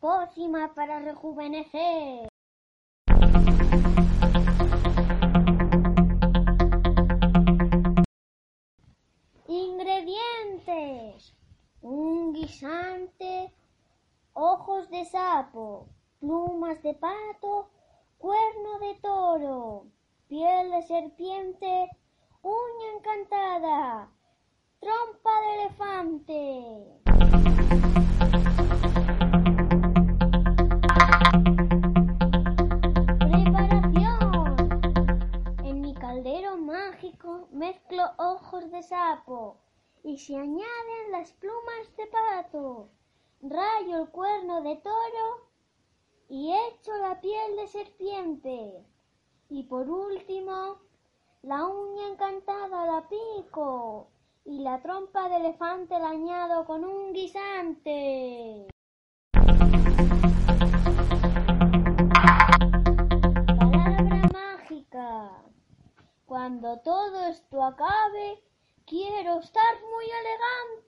pócima para rejuvenecer. Ingredientes. Un guisante, ojos de sapo, plumas de pato, cuerno de toro, piel de serpiente, uña encantada, trompa de elefante. Caldero mágico mezclo ojos de sapo y se añaden las plumas de pato. Rayo el cuerno de toro y echo la piel de serpiente. Y por último, la uña encantada la pico y la trompa de elefante la añado con un guisante. Cuando todo esto acabe, quiero estar muy elegante.